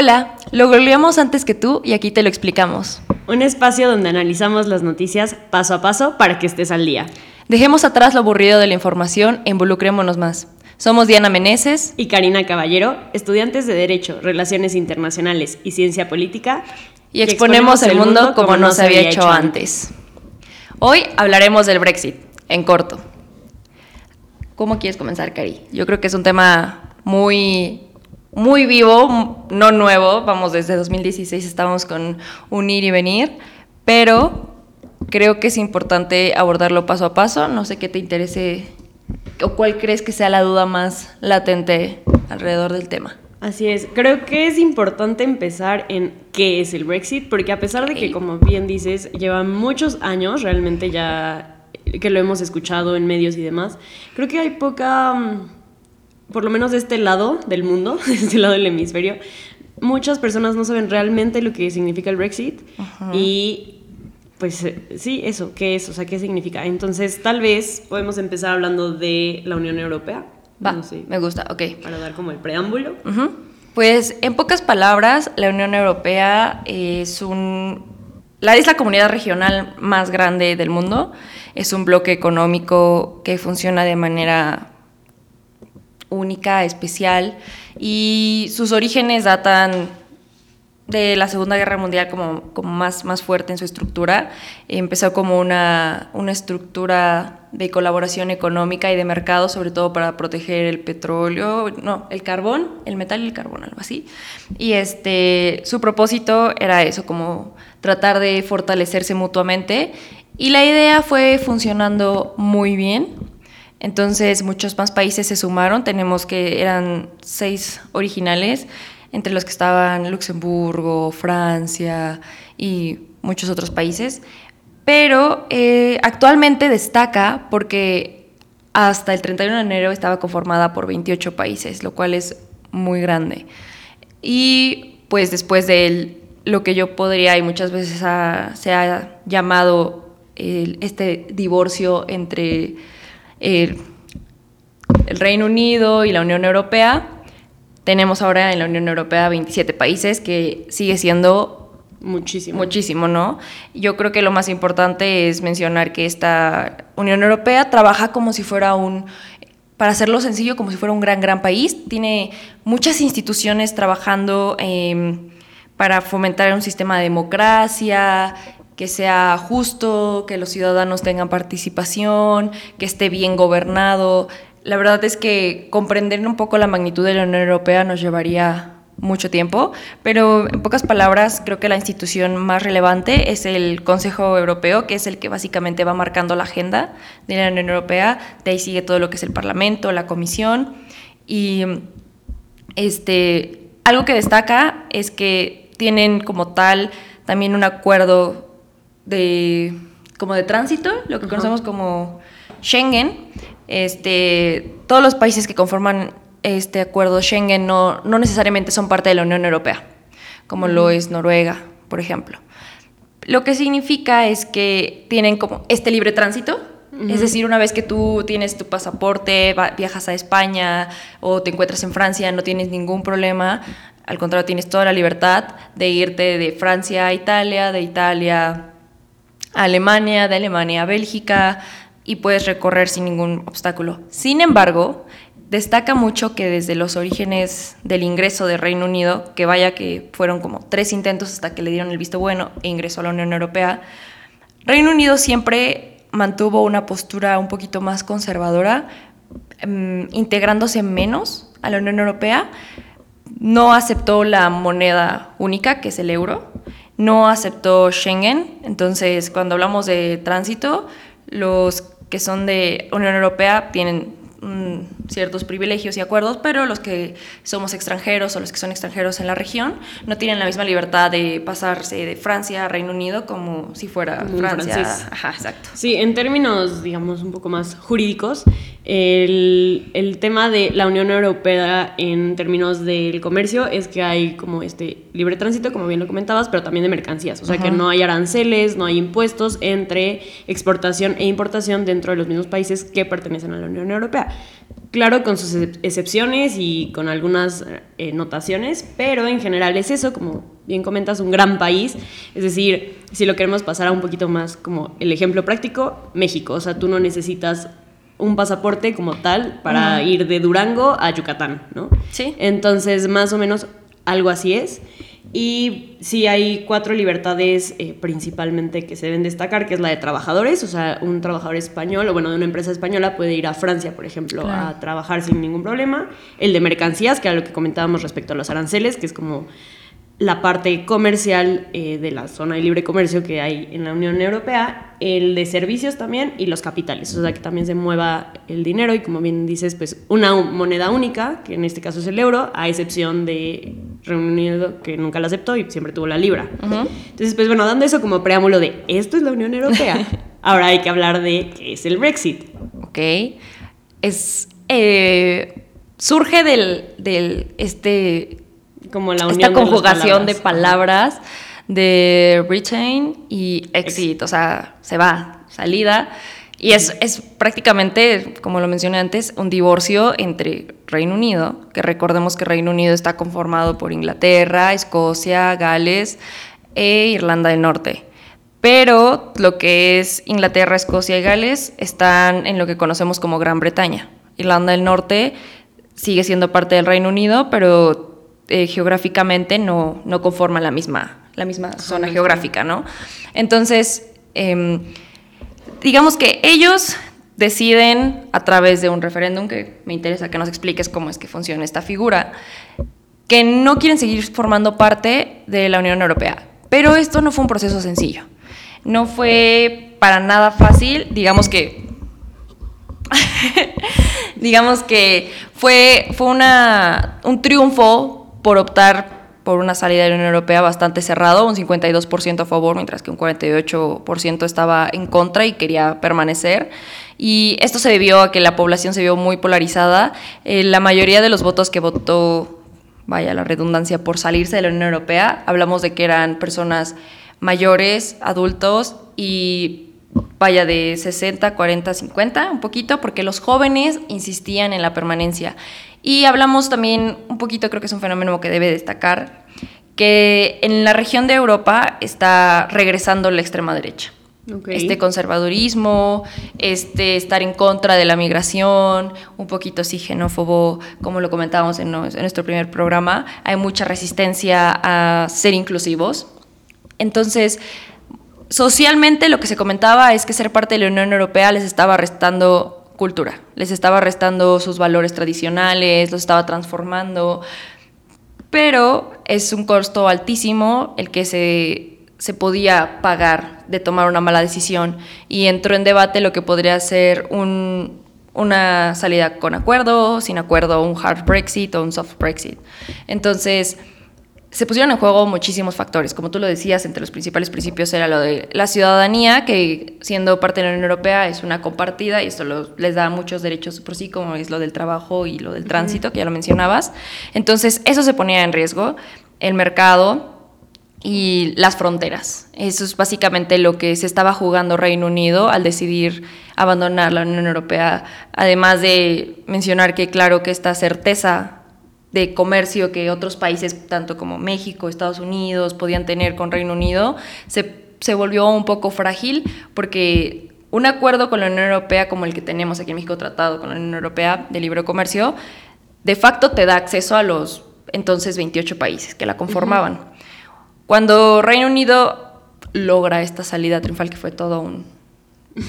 Hola, lo googleamos antes que tú y aquí te lo explicamos. Un espacio donde analizamos las noticias paso a paso para que estés al día. Dejemos atrás lo aburrido de la información e involucrémonos más. Somos Diana Meneses y Karina Caballero, estudiantes de Derecho, Relaciones Internacionales y Ciencia Política. Y exponemos, el mundo como no se había hecho antes. Hoy hablaremos del Brexit, en corto. ¿Cómo quieres comenzar, Cari? Yo creo que es un tema muy muy vivo, no nuevo, vamos, desde 2016 estamos con un ir y venir, pero creo que es importante abordarlo paso a paso, no sé qué te interese o cuál crees que sea la duda más latente alrededor del tema. Así es, creo que es importante empezar en qué es el Brexit, porque a pesar de que, como bien dices, lleva muchos años realmente ya que lo hemos escuchado en medios y demás, creo que hay poca mm, por lo menos de este lado del mundo, de este lado del hemisferio, muchas personas no saben realmente lo que significa el Brexit y pues eh, sí, eso, ¿qué es? O sea, ¿qué significa? Entonces, tal vez podemos empezar hablando de la Unión Europea. Va, me gusta, ok. Para dar como el preámbulo. Pues, en pocas palabras, la Unión Europea es un... La, es la comunidad regional más grande del mundo. Es un bloque económico que funciona de manera única, especial, y sus orígenes datan de la Segunda Guerra Mundial como, más fuerte en su estructura. Empezó como una, una estructura de colaboración económica y de mercado, sobre todo para proteger el petróleo, no, el carbón, el metal y el carbón, algo así. Y este, su propósito era eso, como tratar de fortalecerse mutuamente. Y la idea fue funcionando muy bien. Entonces muchos más países se sumaron, tenemos que eran seis originales, entre los que estaban Luxemburgo, Francia y muchos otros países, pero eh, actualmente destaca porque hasta el 31 de enero estaba conformada por 28 países, lo cual es muy grande. Y pues después de lo que yo podría y muchas veces se ha llamado este divorcio entre el, Reino Unido y la Unión Europea. Tenemos ahora en la Unión Europea 27 países, que sigue siendo Muchísimo. Muchísimo, ¿no? Yo creo que lo más importante es mencionar que esta Unión Europea trabaja como si fuera un, para hacerlo sencillo, como si fuera un gran, gran país. Tiene muchas instituciones trabajando em, para fomentar un sistema de democracia, que sea justo, que los ciudadanos tengan participación, que esté bien gobernado. La verdad es que comprender un poco la magnitud de la Unión Europea nos llevaría mucho tiempo, pero en pocas palabras creo que la institución más relevante es el Consejo Europeo, que es el que básicamente va marcando la agenda de la Unión Europea, de ahí sigue todo lo que es el Parlamento, la Comisión y este algo que destaca es que tienen como tal también un acuerdo de como de tránsito, lo que conocemos como Schengen. Este, todos los países que conforman este acuerdo Schengen no, no necesariamente son parte de la Unión Europea, como lo es Noruega, por ejemplo. Lo que significa es que tienen como este libre tránsito, es decir, una vez que tú tienes tu pasaporte, viajas a España o te encuentras en Francia, no tienes ningún problema. Al contrario, tienes toda la libertad de irte de Francia a Italia, de Italia Alemania, de Alemania a Bélgica y puedes recorrer sin ningún obstáculo. Sin embargo, destaca mucho que desde los orígenes del ingreso de Reino Unido, que vaya que fueron como tres intentos hasta que le dieron el visto bueno e ingresó a la Unión Europea, Reino Unido siempre mantuvo una postura un poquito más conservadora, em, integrándose menos a la Unión Europea, no aceptó la moneda única, que es el euro, no aceptó Schengen, entonces cuando hablamos de tránsito, los que son de Unión Europea tienen Mm, ciertos privilegios y acuerdos, pero los que somos extranjeros o los que son extranjeros en la región no tienen la misma libertad de pasarse de Francia a Reino Unido como si fuera Francia. Ajá, exacto. Sí, en términos, digamos, un poco más jurídicos, el, el, tema de la Unión Europea en términos del comercio es que hay como este libre tránsito, como bien lo comentabas, pero también de mercancías. O sea, que no hay aranceles, no hay impuestos entre exportación e importación dentro de los mismos países que pertenecen a la Unión Europea. Claro, con sus excepciones y con algunas eh, notaciones, pero en general es eso, como bien comentas, un gran país. Es decir, si lo queremos pasar a un poquito más como el ejemplo práctico, México. O sea, tú no necesitas un pasaporte como tal para ir de Durango a Yucatán, ¿no? Sí. Entonces, más o menos algo así es. Y sí hay cuatro libertades eh, principalmente que se deben destacar, que es la de trabajadores, o sea, un trabajador español o bueno, de una empresa española puede ir a Francia, por ejemplo, a trabajar sin ningún problema. El de mercancías, que era lo que comentábamos respecto a los aranceles, que es como la parte comercial eh, de la zona de libre comercio que hay en la Unión Europea, el de servicios también y los capitales, o sea que también se mueva el dinero y como bien dices, pues una moneda única, que en este caso es el euro, a excepción de Reino Unido que nunca la aceptó y siempre tuvo la libra. Entonces, pues bueno, dando eso como preámbulo de esto es la Unión Europea, ahora hay que hablar de qué es el Brexit. Ok, es... Eh, surge del, del este como la esta conjugación de palabras. de Britain y exit, o sea, se va, salida. Y es, es, prácticamente, como lo mencioné antes, un divorcio entre Reino Unido, que recordemos que Reino Unido está conformado por Inglaterra, Escocia, Gales e Irlanda del Norte. Pero lo que es Inglaterra, Escocia y Gales están en lo que conocemos como Gran Bretaña. Irlanda del Norte sigue siendo parte del Reino Unido, pero eh, geográficamente no, no conforman la misma, la misma zona geográfica, ¿no? Entonces, em, digamos que ellos deciden a través de un referéndum, que me interesa que nos expliques cómo es que funciona esta figura, que no quieren seguir formando parte de la Unión Europea. Pero esto no fue un proceso sencillo. No fue para nada fácil, digamos que digamos que fue, fue una, un triunfo por optar por una salida de la Unión Europea bastante cerrado, un 52% a favor, mientras que un 48% estaba en contra y quería permanecer. Y esto se debió a que la población se vio muy polarizada. Eh, la mayoría de los votos que votó, vaya la redundancia, por salirse de la Unión Europea, hablamos de que eran personas mayores, adultos y vaya de 60, 40, 50, un poquito, porque los jóvenes insistían en la permanencia. Y hablamos también un poquito, creo que es un fenómeno que debe destacar, que en la región de Europa está regresando la extrema derecha. Este conservadurismo, este estar en contra de la migración, un poquito sí xenófobo, como lo comentábamos en, en nuestro primer programa, hay mucha resistencia a ser inclusivos. Entonces, socialmente lo que se comentaba es que ser parte de la Unión Europea les estaba restando cultura. Les estaba restando sus valores tradicionales, los estaba transformando, pero es un costo altísimo el que se, se podía pagar de tomar una mala decisión y entró en debate lo que podría ser un, una salida con acuerdo, sin acuerdo, un hard Brexit o un soft Brexit. Entonces, se pusieron en juego muchísimos factores. Como tú lo decías, entre los principales principios era lo de la ciudadanía, que siendo parte de la Unión Europea es una compartida y esto les da muchos derechos por sí, como es lo del trabajo y lo del tránsito, que ya lo mencionabas. Entonces, eso se ponía en riesgo, el mercado y las fronteras. Eso es básicamente lo que se estaba jugando Reino Unido al decidir abandonar la Unión Europea, además de mencionar que claro que esta certeza de comercio que otros países, tanto como México, Estados Unidos, podían tener con Reino Unido, se, se volvió un poco frágil porque un acuerdo con la Unión Europea como el que tenemos aquí en México, tratado con la Unión Europea de libre comercio, de facto te da acceso a los entonces 28 países que la conformaban. Cuando Reino Unido logra esta salida triunfal, que fue todo un,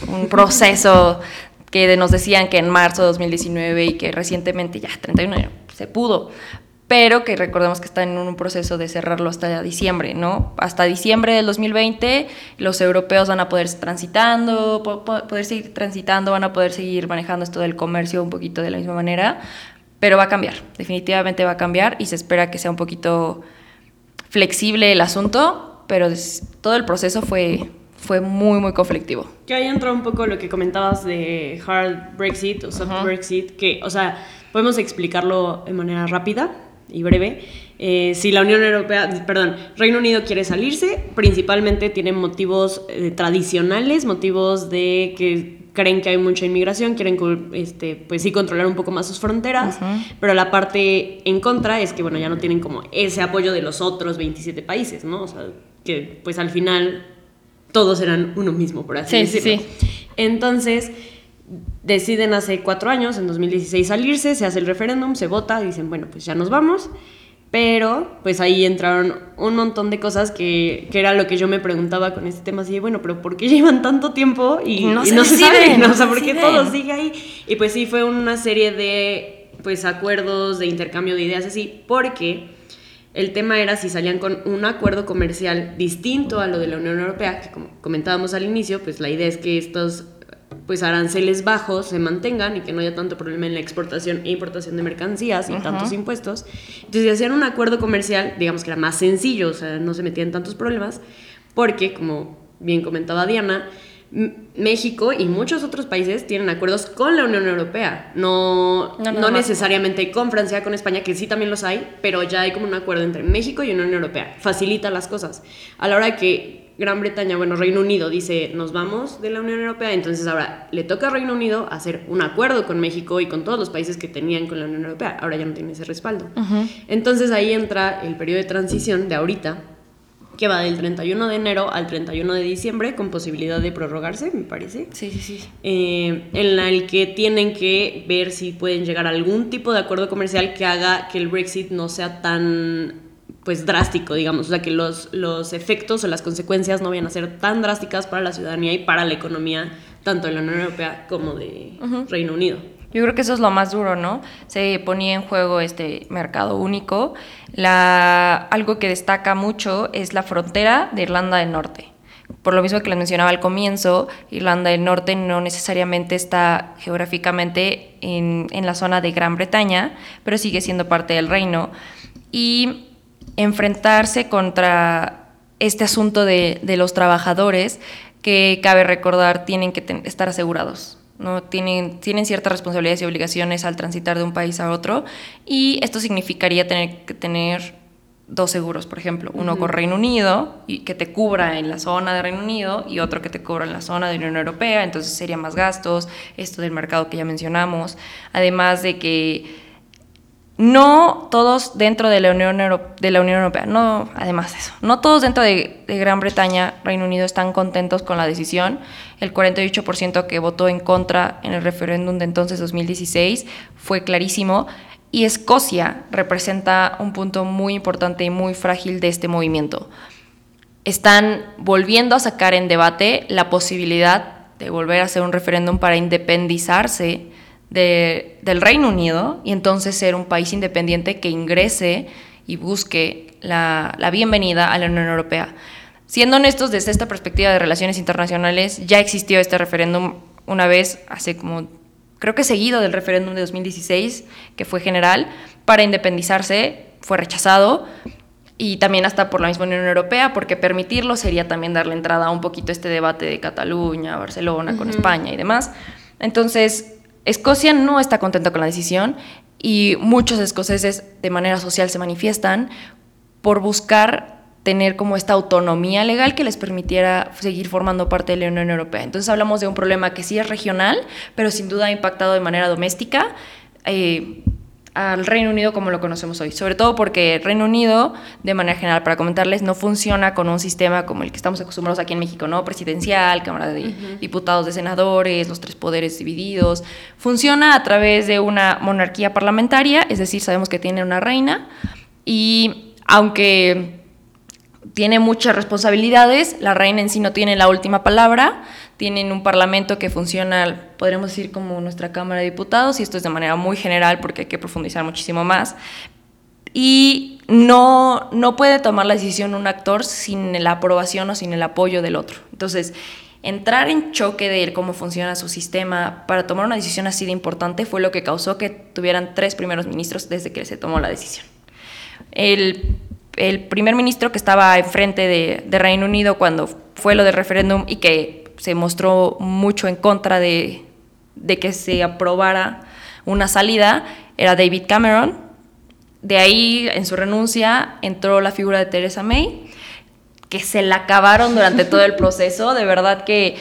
un proceso que nos decían que en marzo de 2019 y que recientemente ya 31 se pudo, pero que recordemos que está en un proceso de cerrarlo hasta diciembre, ¿no? Hasta diciembre del 2020 los europeos van a poder transitando, poder seguir transitando, van a poder seguir manejando esto del comercio un poquito de la misma manera, pero va a cambiar, definitivamente va a cambiar y se espera que sea un poquito flexible el asunto, pero todo el proceso fue fue muy, muy conflictivo. Que ahí entra un poco lo que comentabas de hard Brexit o soft Brexit, que, o sea, podemos explicarlo de manera rápida. y breve. Eh, si la Unión Europea, perdón, Reino Unido quiere salirse, principalmente tienen motivos eh, tradicionales, motivos de que creen que hay mucha inmigración, quieren este, pues sí controlar un poco más sus fronteras, pero la parte en contra es que bueno, ya no tienen como ese apoyo de los otros 27 países, ¿no? O sea, que pues al final todos eran uno mismo, por así decirlo. Sí. Entonces, deciden hace cuatro años, en 2016, salirse, se hace el referéndum, se vota, dicen, bueno, pues ya nos vamos. Pero pues ahí entraron un montón de cosas que, que, era lo que yo me preguntaba con este tema, así de, bueno, pero ¿por qué llevan tanto tiempo y no, se, sabe? ¿no? O sea, ¿por qué todo sigue ahí? Y pues sí, fue una serie de pues acuerdos, de intercambio de ideas así, porque el tema era si salían con un acuerdo comercial distinto a lo de la Unión Europea, que como comentábamos al inicio, pues la idea es que estos pues aranceles bajos se mantengan y que no haya tanto problema en la exportación e importación de mercancías y tantos impuestos. Entonces, si hacían un acuerdo comercial, digamos que era más sencillo, o sea, no se metían tantos problemas, porque, como bien comentaba Diana, México y muchos otros países tienen acuerdos con la Unión Europea, no, no, necesariamente con Francia, con España, que sí también los hay, pero ya hay como un acuerdo entre México y Unión Europea, facilita las cosas. A la hora que Gran Bretaña, bueno, Reino Unido dice, nos vamos de la Unión Europea, entonces ahora le toca a Reino Unido hacer un acuerdo con México y con todos los países que tenían con la Unión Europea, ahora ya no tiene ese respaldo. Entonces ahí entra el periodo de transición de ahorita, que va del 31 de enero al 31 de diciembre, con posibilidad de prorrogarse, me parece. Sí, sí, sí. Eh, en la el que tienen que ver si pueden llegar a algún tipo de acuerdo comercial que haga que el Brexit no sea tan pues drástico, digamos, o sea, que los, los efectos o las consecuencias no vayan a ser tan drásticas para la ciudadanía y para la economía, tanto de la Unión Europea como de Reino Unido. Yo creo que eso es lo más duro, ¿no? Se ponía en juego este mercado único. La, algo que destaca mucho es la frontera de Irlanda del Norte. Por lo mismo que les mencionaba al comienzo, Irlanda del Norte no necesariamente está geográficamente en, en la zona de Gran Bretaña, pero sigue siendo parte del reino. Y enfrentarse contra este asunto de, los trabajadores que, cabe recordar, tienen que estar asegurados. ¿no? Tienen, tienen ciertas responsabilidades y obligaciones al transitar de un país a otro y esto significaría tener que tener dos seguros, por ejemplo, uno con Reino Unido y que te cubra en la zona de Reino Unido y otro que te cubra en la zona de Unión Europea, entonces sería más gastos, esto del mercado que ya mencionamos, además de que no todos dentro de la Unión, de la Unión Europea, no, además de eso, no todos dentro de, Gran Bretaña, Reino Unido, están contentos con la decisión. El 48% que votó en contra en el referéndum de entonces 2016 fue clarísimo. Y Escocia representa un punto muy importante y muy frágil de este movimiento. Están volviendo a sacar en debate la posibilidad de volver a hacer un referéndum para independizarse del Reino Unido y entonces ser un país independiente que ingrese y busque la, bienvenida a la Unión Europea. Siendo honestos, desde esta perspectiva de relaciones internacionales, ya existió este referéndum una vez, hace como, creo que seguido del referéndum de 2016, que fue general, para independizarse, fue rechazado, y también hasta por la misma Unión Europea, porque permitirlo sería también darle entrada a un poquito este debate de Cataluña, Barcelona, con España y demás. Entonces, Escocia no está contenta con la decisión y muchos escoceses de manera social se manifiestan por buscar tener como esta autonomía legal que les permitiera seguir formando parte de la Unión Europea. Entonces hablamos de un problema que sí es regional, pero sin duda ha impactado de manera doméstica. Eh, al Reino Unido como lo conocemos hoy, sobre todo porque el Reino Unido, de manera general, para comentarles, no funciona con un sistema como el que estamos acostumbrados aquí en México, ¿no? Presidencial, Cámara de Diputados, de Senadores, los tres poderes divididos. Funciona a través de una monarquía parlamentaria, es decir, sabemos que tiene una reina y aunque tiene muchas responsabilidades, la reina en sí no tiene la última palabra, tienen un parlamento que funciona, podríamos decir, como nuestra Cámara de Diputados, y esto es de manera muy general porque hay que profundizar muchísimo más. Y no, no puede tomar la decisión un actor sin la aprobación o sin el apoyo del otro. Entonces, entrar en choque de cómo funciona su sistema para tomar una decisión así de importante fue lo que causó que tuvieran tres primeros ministros desde que se tomó la decisión. El, el primer ministro que estaba enfrente de, de Reino Unido cuando fue lo del referéndum y que se mostró mucho en contra de, que se aprobara una salida era David Cameron. de ahí, en su renuncia, entró la figura de Teresa May, que se la acabaron durante todo el proceso. De verdad que,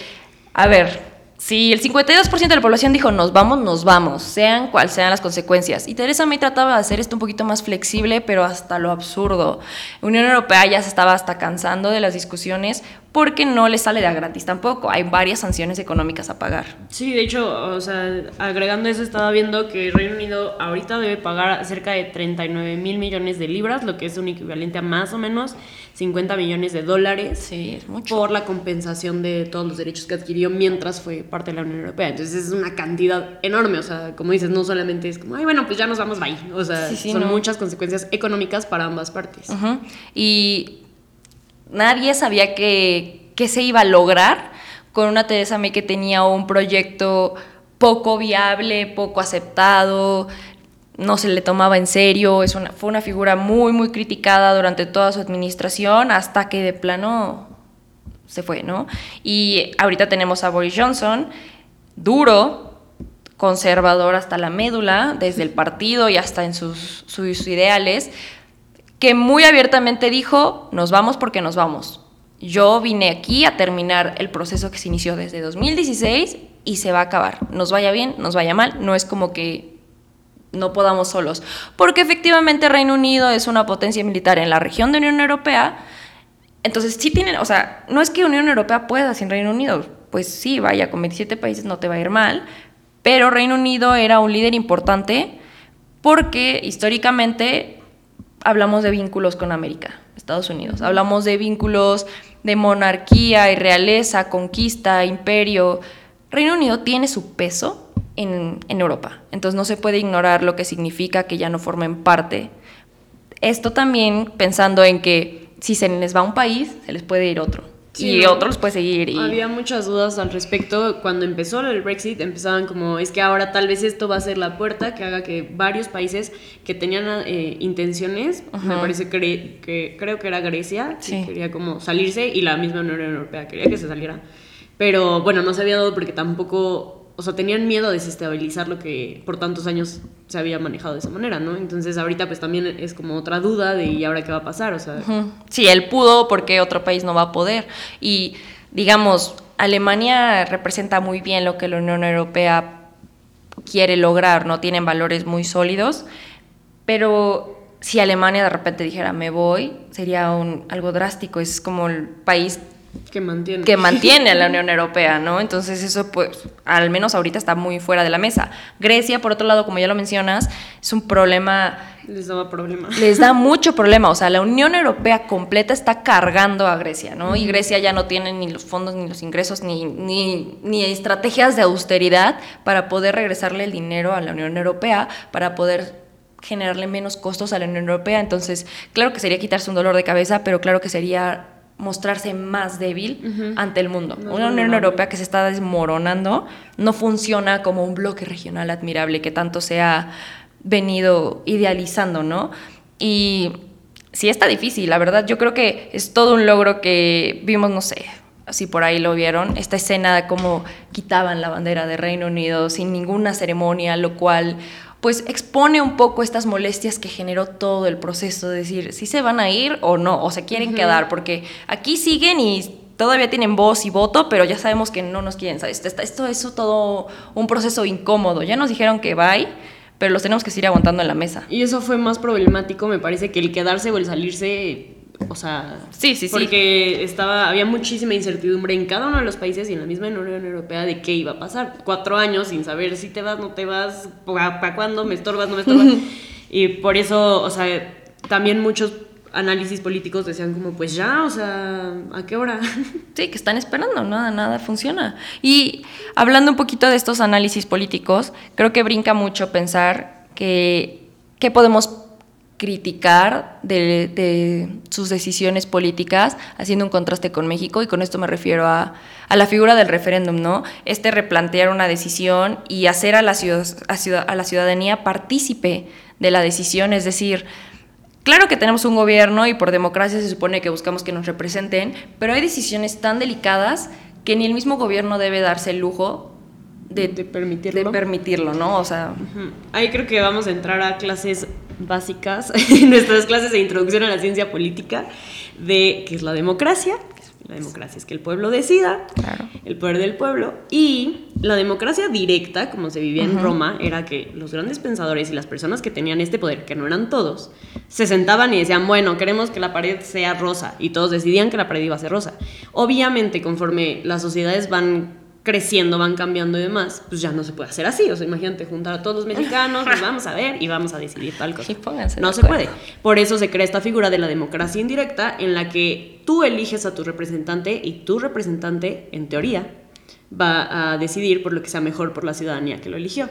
a ver, si el 52% de la población dijo nos vamos, nos vamos, sean cuales sean las consecuencias. Y Teresa May trataba de hacer esto un poquito más flexible, pero hasta lo absurdo. Unión Europea ya se estaba hasta cansando de las discusiones porque no le sale de gratis tampoco. Hay varias sanciones económicas a pagar. Sí, de hecho, o sea, agregando eso, estaba viendo que Reino Unido ahorita debe pagar cerca de 39 mil millones de libras, lo que es un equivalente a más o menos 50 millones de dólares. Sí, es mucho. Por la compensación de todos los derechos que adquirió mientras fue parte de la Unión Europea. Entonces es una cantidad enorme. O sea, como dices, no solamente es como, ay, bueno, pues ya nos vamos, bye. O sea, son muchas consecuencias económicas para ambas partes. Y nadie sabía que, se iba a lograr con una Teresa May que tenía un proyecto poco viable, poco aceptado, no se le tomaba en serio, es una, fue una figura muy, muy criticada durante toda su administración hasta que de plano se fue, ¿no? Y ahorita tenemos a Boris Johnson, duro, conservador hasta la médula, desde el partido y hasta en sus, sus ideales, que muy abiertamente dijo, nos vamos porque nos vamos. Yo vine aquí a terminar el proceso que se inició desde 2016 y se va a acabar. Nos vaya bien, nos vaya mal, no es como que no podamos solos. Porque efectivamente Reino Unido es una potencia militar en la región de Unión Europea. Entonces sí tienen, o sea, no es que Unión Europea pueda sin Reino Unido. Pues sí, vaya, con 27 países no te va a ir mal. Pero Reino Unido era un líder importante porque históricamente hablamos de vínculos con América, Estados Unidos. Hablamos de vínculos de monarquía y realeza, conquista, imperio. Reino Unido tiene su peso en, en, Europa, entonces no se puede ignorar lo que significa que ya no formen parte. Esto también pensando en que si se les va un país, se les puede ir otro y otros puede seguir. Y... Había muchas dudas al respecto. Cuando empezó el Brexit, empezaban como, es que ahora tal vez esto va a ser la puerta que haga que varios países que tenían eh, intenciones, me parece que creo que era Grecia, que quería como salirse y la misma Unión Europea quería que se saliera. Pero bueno, no se había dado porque tampoco o sea, tenían miedo a desestabilizar lo que por tantos años se había manejado de esa manera, ¿no? Entonces ahorita pues también es como otra duda de ¿y ahora qué va a pasar? O sea, sí, él pudo porque otro país no va a poder y digamos, Alemania representa muy bien lo que la Unión Europea quiere lograr, ¿no? Tienen valores muy sólidos, pero si Alemania de repente dijera me voy, sería un, algo drástico, es como el país que mantiene. que mantiene a la Unión Europea, ¿no? Entonces eso, pues, al menos ahorita está muy fuera de la mesa. Grecia, por otro lado, como ya lo mencionas, es un problema... Les da problema. Les da mucho problema, o sea, la Unión Europea completa está cargando a Grecia, ¿no? Y Grecia ya no tiene ni los fondos, ni los ingresos, ni, ni, ni estrategias de austeridad para poder regresarle el dinero a la Unión Europea, para poder generarle menos costos a la Unión Europea. Entonces, claro que sería quitarse un dolor de cabeza, pero claro que sería mostrarse más débil ante el mundo. Una Unión Europea que se está desmoronando no funciona como un bloque regional admirable que tanto se ha venido idealizando, ¿no? Y sí está difícil, la verdad. Yo creo que es todo un logro que vimos, no sé, si por ahí lo vieron, esta escena de cómo quitaban la bandera de Reino Unido sin ninguna ceremonia, lo cual pues expone un poco estas molestias que generó todo el proceso, de decir si se van a ir o no, o se quieren quedar, porque aquí siguen y todavía tienen voz y voto, pero ya sabemos que no nos quieren, ¿sabes? Esto, es todo un proceso incómodo, ya nos dijeron que bye, pero los tenemos que seguir aguantando en la mesa. Y eso fue más problemático, me parece, que el quedarse o el salirse o sea, sí, sí, sí. Porque estaba, había muchísima incertidumbre en cada uno de los países y en la misma Unión Europea de qué iba a pasar. Cuatro años sin saber si te vas, no te vas, para cuándo, me estorbas, no me estorbas. y por eso, o sea, también muchos análisis políticos decían como, pues ya, o sea, ¿a qué hora? Sí, que están esperando, nada, nada funciona. Y hablando un poquito de estos análisis políticos, creo que brinca mucho pensar que, que podemos criticar de, sus decisiones políticas, haciendo un contraste con México, y con esto me refiero a, la figura del referéndum, ¿no? Este replantear una decisión y hacer a la, ciudad, a, la ciudadanía partícipe de la decisión, es decir, Claro que tenemos un gobierno y por democracia se supone que buscamos que nos representen, pero hay decisiones tan delicadas que ni el mismo gobierno debe darse el lujo de, permitirlo. de permitirlo, ¿no? O sea, ahí creo que vamos a entrar a clases básicas en nuestras clases de introducción a la ciencia política de qué es la democracia. La democracia es que el pueblo decida, el poder del pueblo. Y la democracia directa, como se vivía en Roma, era que los grandes pensadores y las personas que tenían este poder, que no eran todos, se sentaban y decían, bueno, queremos que la pared sea rosa. Y todos decidían que la pared iba a ser rosa. Obviamente, conforme las sociedades van creciendo, van cambiando y demás, pues ya no se puede hacer así. O sea, imagínate juntar a todos los mexicanos, nos vamos a ver y vamos a decidir tal cosa. no se puede. Por eso se crea esta figura de la democracia indirecta en la que tú eliges a tu representante y tu representante, en teoría, va a decidir por lo que sea mejor por la ciudadanía que lo eligió.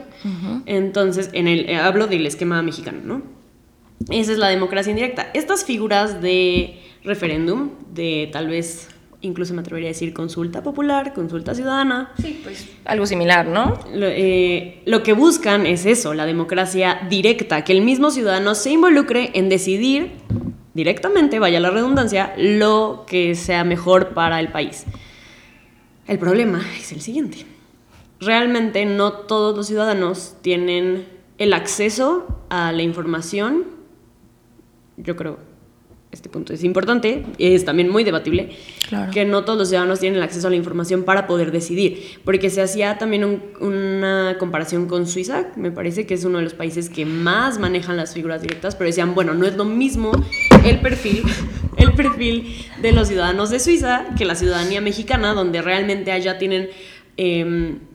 Entonces, en el, eh, hablo del esquema mexicano, ¿no? Esa es la democracia indirecta. Estas figuras de referéndum, de tal vez incluso me atrevería a decir consulta popular, consulta ciudadana. Sí, pues algo similar, ¿no? Eh, lo, que buscan es eso, la democracia directa, que el mismo ciudadano se involucre en decidir directamente, vaya la redundancia, lo que sea mejor para el país. El problema es el siguiente. Realmente no todos los ciudadanos tienen el acceso a la información, yo creo este punto es importante, es también muy debatible, que no todos los ciudadanos tienen el acceso a la información para poder decidir, porque se hacía también una comparación con Suiza, me parece que es uno de los países que más manejan las figuras directas, pero decían, bueno, no es lo mismo el perfil, el perfil de los ciudadanos de Suiza que la ciudadanía mexicana, donde realmente allá tienen... Em,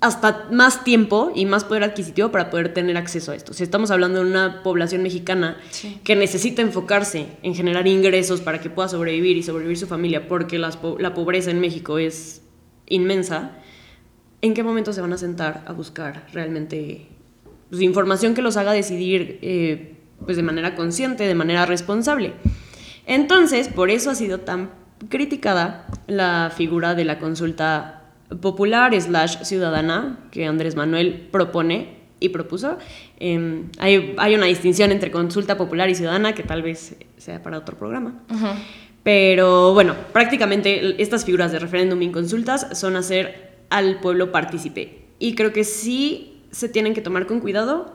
hasta más tiempo y más poder adquisitivo para poder tener acceso a esto. Si estamos hablando de una población mexicana que necesita enfocarse en generar ingresos para que pueda sobrevivir y sobrevivir su familia, porque la pobreza en México es inmensa, ¿en qué momento se van a sentar a buscar realmente pues, información que los haga decidir eh, pues, de manera consciente, de manera responsable? Entonces, por eso ha sido tan criticada la figura de la consulta popular slash ciudadana que Andrés Manuel propone y propuso. Em, hay, hay, una distinción entre consulta popular y ciudadana que tal vez sea para otro programa. Pero bueno, prácticamente estas figuras de referéndum y consultas son hacer al pueblo partícipe. Y creo que sí se tienen que tomar con cuidado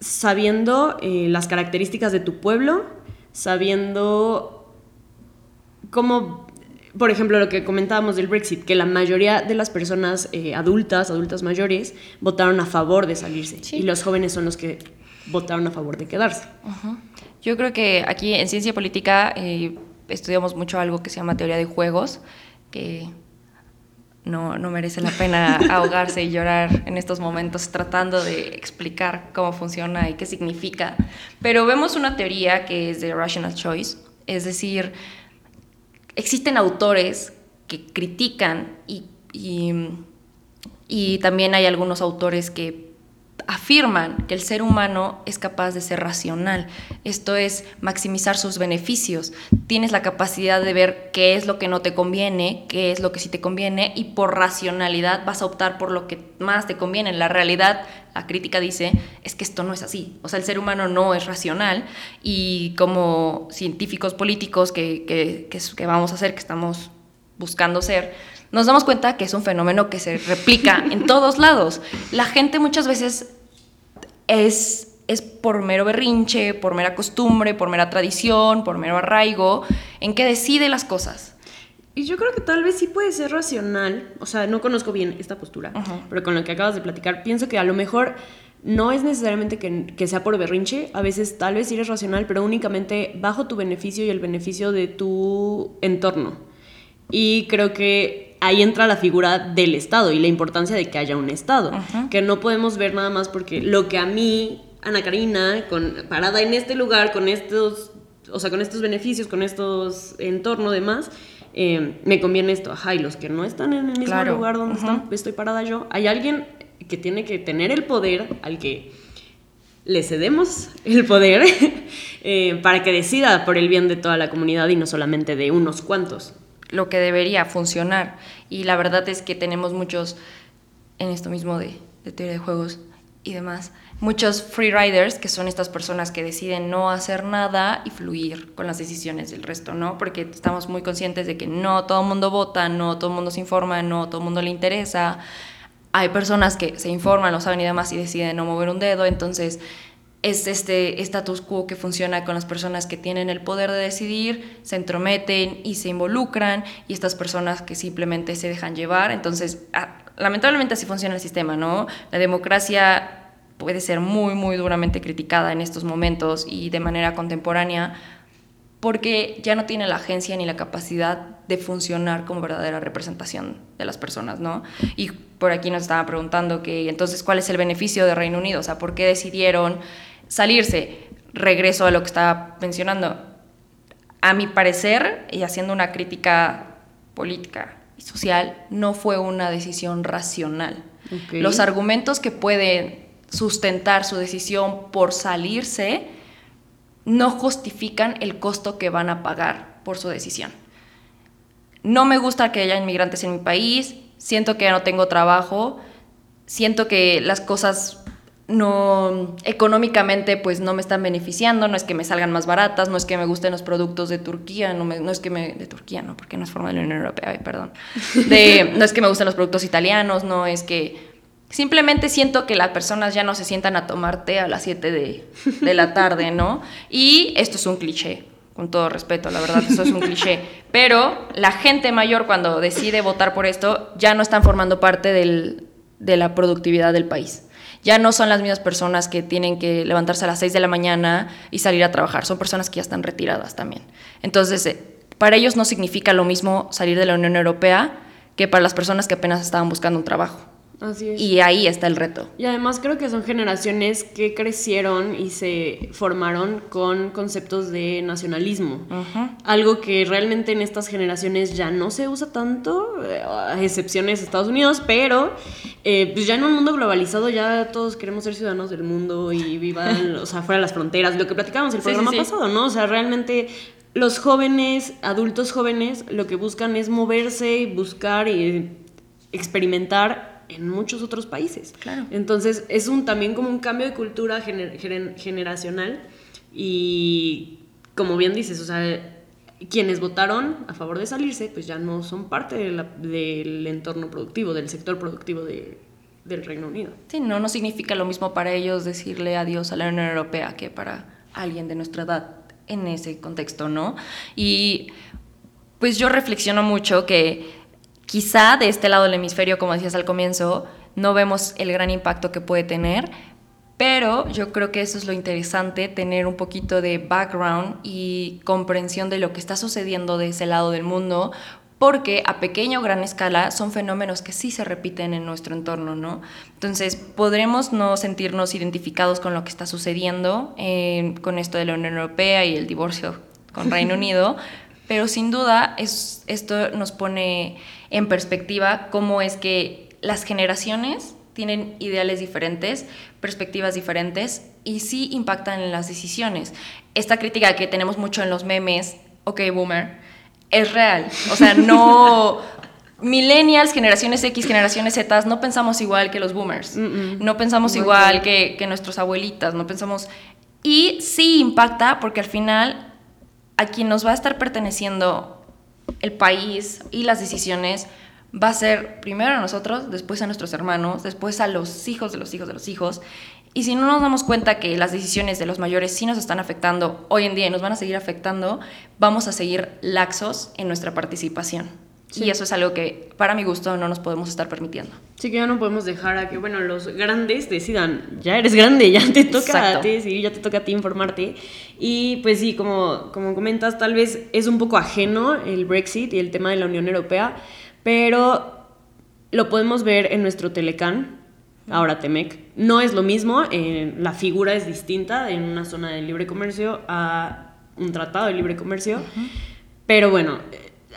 sabiendo eh, las características de tu pueblo, sabiendo cómo por ejemplo, lo que comentábamos del Brexit, que la mayoría de las personas eh, adultas, adultas mayores, votaron a favor de salirse y los jóvenes son los que votaron a favor de quedarse. Yo creo que aquí en ciencia política eh, estudiamos mucho algo que se llama teoría de juegos, que no, no merece la pena ahogarse y llorar en estos momentos tratando de explicar cómo funciona y qué significa. Pero vemos una teoría que es de rational choice, es decir, existen autores que critican y, y, también hay algunos autores que afirman que el ser humano es capaz de ser racional. Esto es maximizar sus beneficios. Tienes la capacidad de ver qué es lo que no te conviene, qué es lo que sí te conviene y por racionalidad vas a optar por lo que más te conviene. En la realidad, la crítica dice, es que esto no es así. O sea, el ser humano no es racional y como científicos políticos que, que, que vamos a ser, que estamos buscando ser, nos damos cuenta que es un fenómeno que se replica en todos lados. La gente muchas veces es, es por mero berrinche, por mera costumbre, por mera tradición, por mero arraigo, en que decide las cosas. Y yo creo que tal vez sí puede ser racional, o sea, no conozco bien esta postura, pero con lo que acabas de platicar, pienso que a lo mejor no es necesariamente que, que, sea por berrinche, a veces tal vez sí eres racional, pero únicamente bajo tu beneficio y el beneficio de tu entorno. Y creo que ahí entra la figura del Estado y la importancia de que haya un Estado, que no podemos ver nada más porque lo que a mí, Ana Karina, con, parada en este lugar, con estos, o sea, con estos beneficios, con estos entornos demás, eh, me conviene esto, ajá, y los que no están en el mismo lugar donde estoy parada yo, hay alguien que tiene que tener el poder al que le cedemos el poder eh, para que decida por el bien de toda la comunidad y no solamente de unos cuantos lo que debería funcionar. Y la verdad es que tenemos muchos, en esto mismo de, teoría de juegos y demás, muchos free riders, que son estas personas que deciden no hacer nada y fluir con las decisiones del resto, ¿no? Porque estamos muy conscientes de que no todo el mundo vota, no todo el mundo se informa, no todo el mundo le interesa. Hay personas que se informan, lo saben y demás y deciden no mover un dedo, entonces es este status quo que funciona con las personas que tienen el poder de decidir, se entrometen y se involucran, y estas personas que simplemente se dejan llevar. Entonces, ah, lamentablemente así funciona el sistema, ¿no? La democracia puede ser muy, muy duramente criticada en estos momentos y de manera contemporánea porque ya no tiene la agencia ni la capacidad de funcionar como verdadera representación de las personas, ¿no? Y por aquí nos estaba preguntando que entonces cuál es el beneficio de Reino Unido, o sea, ¿por qué decidieron salirse. Regreso a lo que estaba mencionando. A mi parecer, y haciendo una crítica política y social, no fue una decisión racional. Los argumentos que pueden sustentar su decisión por salirse no justifican el costo que van a pagar por su decisión. No me gusta que haya inmigrantes en mi país, siento que ya no tengo trabajo, siento que las cosas no económicamente pues no me están beneficiando, no es que me salgan más baratas, no es que me gusten los productos de Turquía, no, no es que me de Turquía, no, porque no es forma de la Unión Europea, perdón. De, no es que me gusten los productos italianos, no es que simplemente siento que las personas ya no se sientan a tomar té a las 7 de, de la tarde, ¿no? Y esto es un cliché, con todo respeto, la verdad, esto es un cliché. Pero la gente mayor cuando decide votar por esto ya no están formando parte del, de la productividad del país ya no son las mismas personas que tienen que levantarse a las 6 de la mañana y salir a trabajar, son personas que ya están retiradas también. Entonces, eh, para ellos no significa lo mismo salir de la Unión Europea que para las personas que apenas estaban buscando un trabajo. Y ahí está el reto. Y además creo que son generaciones que crecieron y se formaron con conceptos de nacionalismo. Algo que realmente en estas generaciones ya no se usa tanto, eh, a excepciones de Estados Unidos, pero eh, pues ya en un mundo globalizado ya todos queremos ser ciudadanos del mundo y vivan, o sea, fuera de las fronteras. Lo que platicábamos el programa pasado, ¿no? O sea, realmente los jóvenes, adultos jóvenes, lo que buscan es moverse y buscar y experimentar en muchos otros países. Claro. Entonces es un, también como un cambio de cultura generacional y como bien dices, o sea, quienes votaron a favor de salirse, pues ya no son parte del entorno productivo, del sector productivo del Reino Unido. Sí, no, no significa lo mismo para ellos decirle adiós a la Unión Europea que para alguien de nuestra edad en ese contexto, ¿no? Y pues yo reflexiono mucho que Quizá de este lado del hemisferio, como decías al comienzo, no vemos el gran impacto que puede tener, pero yo creo que eso es lo interesante, tener un poquito de background y comprensión de lo que está sucediendo de ese lado del mundo, porque a pequeña o gran escala son fenómenos que sí se repiten en nuestro entorno, ¿no? Entonces, podremos no sentirnos identificados con lo que está sucediendo eh, con esto de la Unión Europea y el divorcio con Reino Unido, pero sin duda es, esto nos pone en perspectiva cómo es que las generaciones tienen ideales diferentes, perspectivas diferentes y sí impactan en las decisiones. Esta crítica que tenemos mucho en los memes, ok, boomer, es real. O sea, no... Millennials, generaciones X, generaciones Z, no pensamos igual que los boomers. No pensamos igual que, que nuestros abuelitas, no pensamos... Y sí impacta porque al final a quien nos va a estar perteneciendo el país y las decisiones va a ser primero a nosotros, después a nuestros hermanos, después a los hijos de los hijos de los hijos. Y si no nos damos cuenta que las decisiones de los mayores sí nos están afectando hoy en día y nos van a seguir afectando, vamos a seguir laxos en nuestra participación. Y eso es algo que, para mi gusto, no nos podemos estar permitiendo. Sí, que ya no podemos dejar a que, bueno, los grandes decidan, ya eres grande, ya te toca a ti, sí, ya te toca a ti informarte. Y pues sí, como, como comentas, tal vez es un poco ajeno el Brexit y el tema de la Unión Europea, pero lo podemos ver en nuestro Telecán, ahora Temec. No es lo mismo, la figura es distinta en una zona de libre comercio a un tratado de libre comercio, pero bueno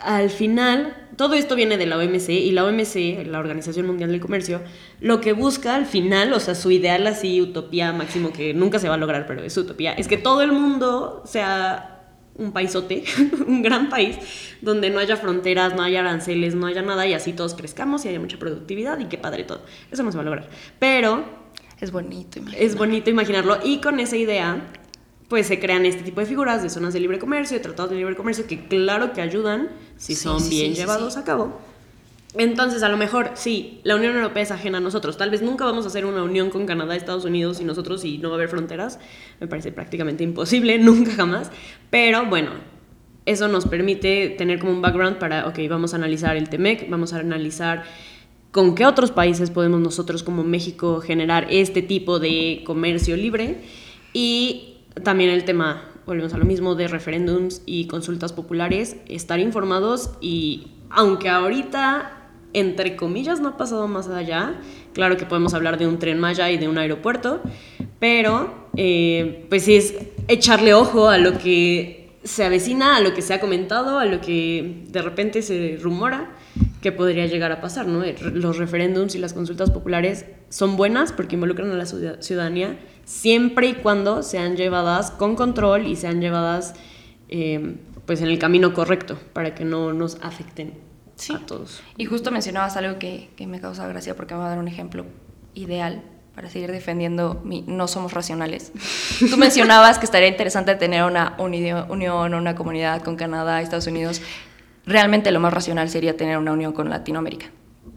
al final, todo esto viene de la OMC y la OMC, la Organización Mundial del Comercio, lo que busca al final, o sea, su ideal así, utopía máximo que nunca se va a lograr, pero es utopía, es que todo el mundo sea un paisote, un gran país, donde no haya fronteras, no haya aranceles, no haya nada y así todos crezcamos y haya mucha productividad y qué padre todo. Eso no se va a lograr. Pero... Es bonito imaginarlo. Es bonito imaginarlo y con esa idea pues se crean este tipo de figuras de zonas de libre comercio, de tratados de libre comercio, que claro que ayudan si son bien llevados a cabo. Entonces, a lo mejor, sí, la Unión Europea es ajena a nosotros. Tal vez nunca vamos a hacer una unión con Canadá, Estados Unidos y nosotros y no va a haber fronteras. Me parece prácticamente imposible, nunca jamás. Pero bueno, eso nos permite tener como un background para, ok, vamos a analizar el TEMEC, vamos a analizar con qué otros países podemos nosotros como México generar este tipo de comercio libre y también el tema, volvemos a lo mismo, de referéndums y consultas populares, estar informados y aunque ahorita entre comillas, no ha pasado más allá. Claro que podemos hablar de un tren Maya y de un aeropuerto, pero eh, pues sí es echarle ojo a lo que se avecina, a lo que se ha comentado, a lo que de repente se rumora que podría llegar a pasar, ¿no? Los referéndums y las consultas populares son buenas porque involucran a la ciudadanía siempre y cuando sean llevadas con control y sean llevadas eh, pues en el camino correcto para que no nos afecten sí. a todos. Y justo mencionabas algo que, que, me causa gracia porque me va a dar un ejemplo ideal para seguir defendiendo mi no somos racionales. Tú mencionabas que estaría interesante tener una unión, una comunidad con Canadá, Estados Unidos. Realmente lo más racional sería tener una unión con Latinoamérica.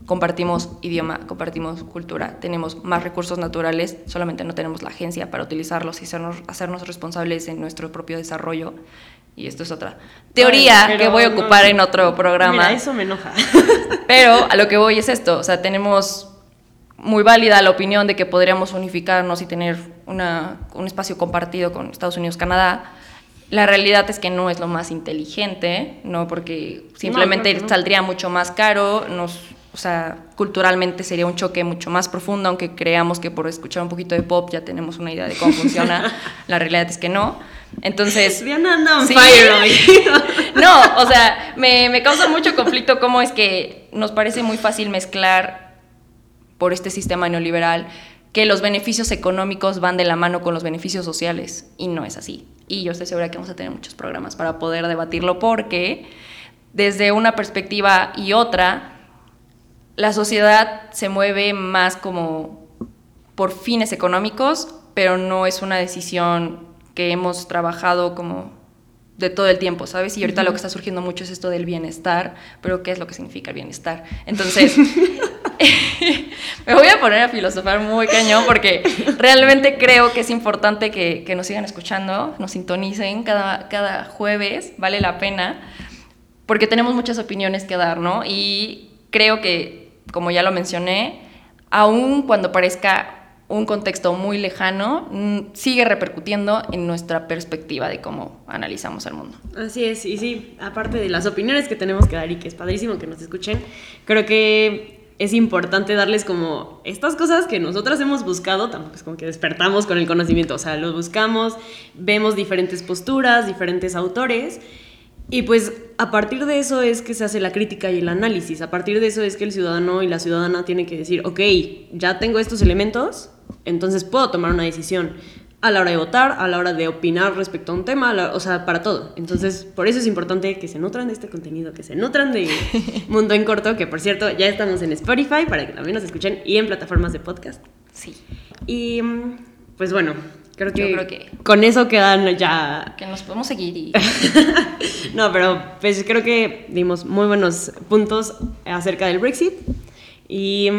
Compartimos idioma, compartimos cultura, tenemos más recursos naturales, solamente no tenemos la agencia para utilizarlos y hacernos, hacernos responsables en nuestro propio desarrollo y esto es otra teoría que voy a ocupar en otro programa. Mira, eso me enoja. Pero a lo que voy es esto, o sea, tenemos muy válida la opinión de que podríamos unificarnos y tener una, un espacio compartido con Estados Unidos, Canadá. La realidad es que no es lo más inteligente, ¿no? Porque simplemente saldría mucho más caro, nos, o sea, culturalmente sería un choque mucho más profundo, aunque creamos que por escuchar un poquito de pop ya tenemos una idea de cómo funciona. la realidad es que no. Entonces. Diana anda fire No, o sea, me, me causa mucho conflicto cómo es que nos parece muy fácil mezclar por este sistema neoliberal que los beneficios económicos van de la mano con los beneficios sociales y no es así. Y yo estoy segura que vamos a tener muchos programas para poder debatirlo porque desde una perspectiva y otra, la sociedad se mueve más como por fines económicos, pero no es una decisión que hemos trabajado como de todo el tiempo, ¿sabes? Y ahorita lo que está surgiendo mucho es esto del bienestar, pero ¿qué es lo que significa el bienestar? Entonces, me voy a poner a filosofar muy cañón porque realmente creo que es importante que, que nos sigan escuchando, nos sintonicen cada, cada jueves, vale la pena, porque tenemos muchas opiniones que dar, ¿no? Y creo que, como ya lo mencioné, aun cuando parezca un contexto muy lejano, mm, sigue repercutiendo en nuestra perspectiva de cómo analizamos el mundo. Así es, y sí, aparte de las opiniones que tenemos que dar y que es padrísimo que nos escuchen, creo que es importante darles como estas cosas que nosotras hemos buscado, tampoco es como que despertamos con el conocimiento, o sea, lo buscamos, vemos diferentes posturas, diferentes autores, y pues a partir de eso es que se hace la crítica y el análisis, a partir de eso es que el ciudadano y la ciudadana tienen que decir, ok, ya tengo estos elementos, entonces puedo tomar una decisión a la hora de votar, a la hora de opinar respecto a un tema, o sea, para todo. Entonces, por eso es importante que se nutran de este contenido, que se nutran de Mundo en Corto, que por cierto ya estamos en Spotify para que también nos escuchen y en plataformas de podcast. Sí. Y pues bueno, creo que, creo que con eso quedan ya... Que nos podemos seguir y... no, pero pues creo que dimos muy buenos puntos acerca del Brexit y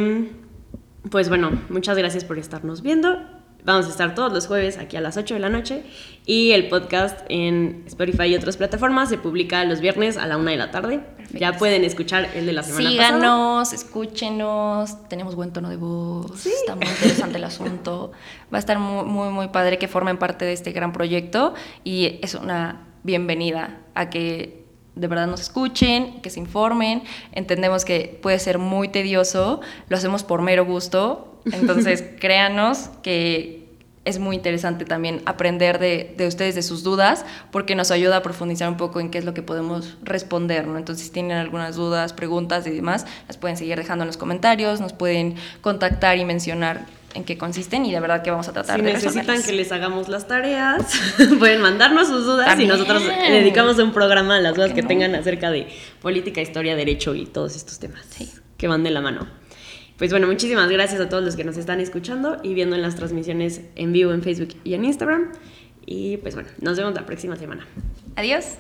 pues bueno, muchas gracias por estarnos viendo. Vamos a estar todos los jueves aquí a las 8 de la noche y el podcast en Spotify y otras plataformas se publica los viernes a la 1 de la tarde. Ya pueden escuchar el de la semana Síganos, escúchenos, tenemos buen tono de voz, está muy interesante el asunto. Va a estar muy, muy, muy padre que formen parte de este gran proyecto. Y es una bienvenida a que de verdad nos escuchen, que se informen. Entendemos que puede ser muy tedioso, lo hacemos por mero gusto. Entonces, créanos que es muy interesante también aprender de, de, ustedes, de sus dudas, porque nos ayuda a profundizar un poco en qué es lo que podemos responder. ¿no? Entonces, si tienen algunas dudas, preguntas y demás, las pueden seguir dejando en los comentarios, nos pueden contactar y mencionar en qué consisten y de verdad que vamos a tratar si de necesitan que les hagamos las tareas, pueden mandarnos sus dudas y nosotros dedicamos un programa a las dudas que tengan acerca de política, historia, derecho y todos estos temas que van de la mano. Pues bueno, muchísimas gracias a todos los que nos están escuchando y viendo en las transmisiones en vivo en Facebook y en Instagram. Y pues bueno, nos vemos la próxima semana. Adiós.